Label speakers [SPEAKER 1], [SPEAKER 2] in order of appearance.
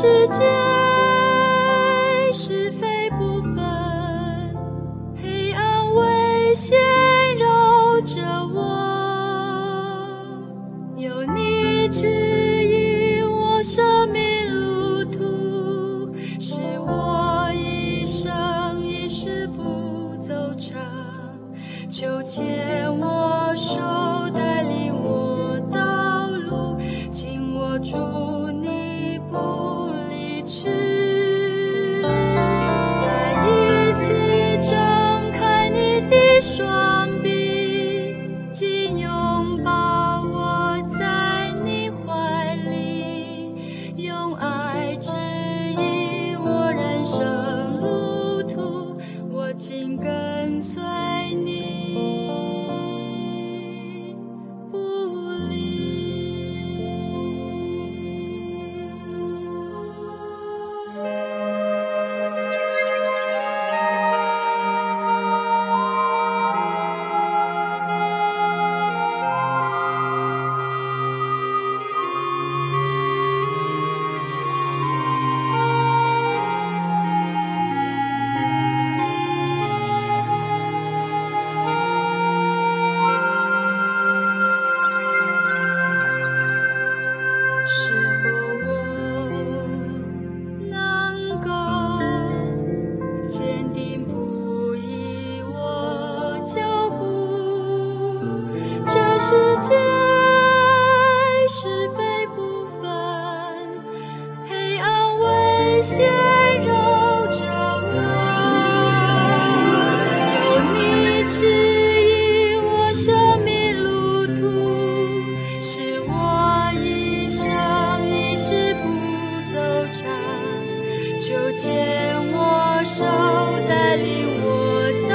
[SPEAKER 1] 世界。双臂紧拥抱我在你怀里用爱指引我人生路途我紧跟随你。界是非不分，黑暗危险绕着我，有你指引我生命路途，使我一生一世不走长，求牵我手，带领我到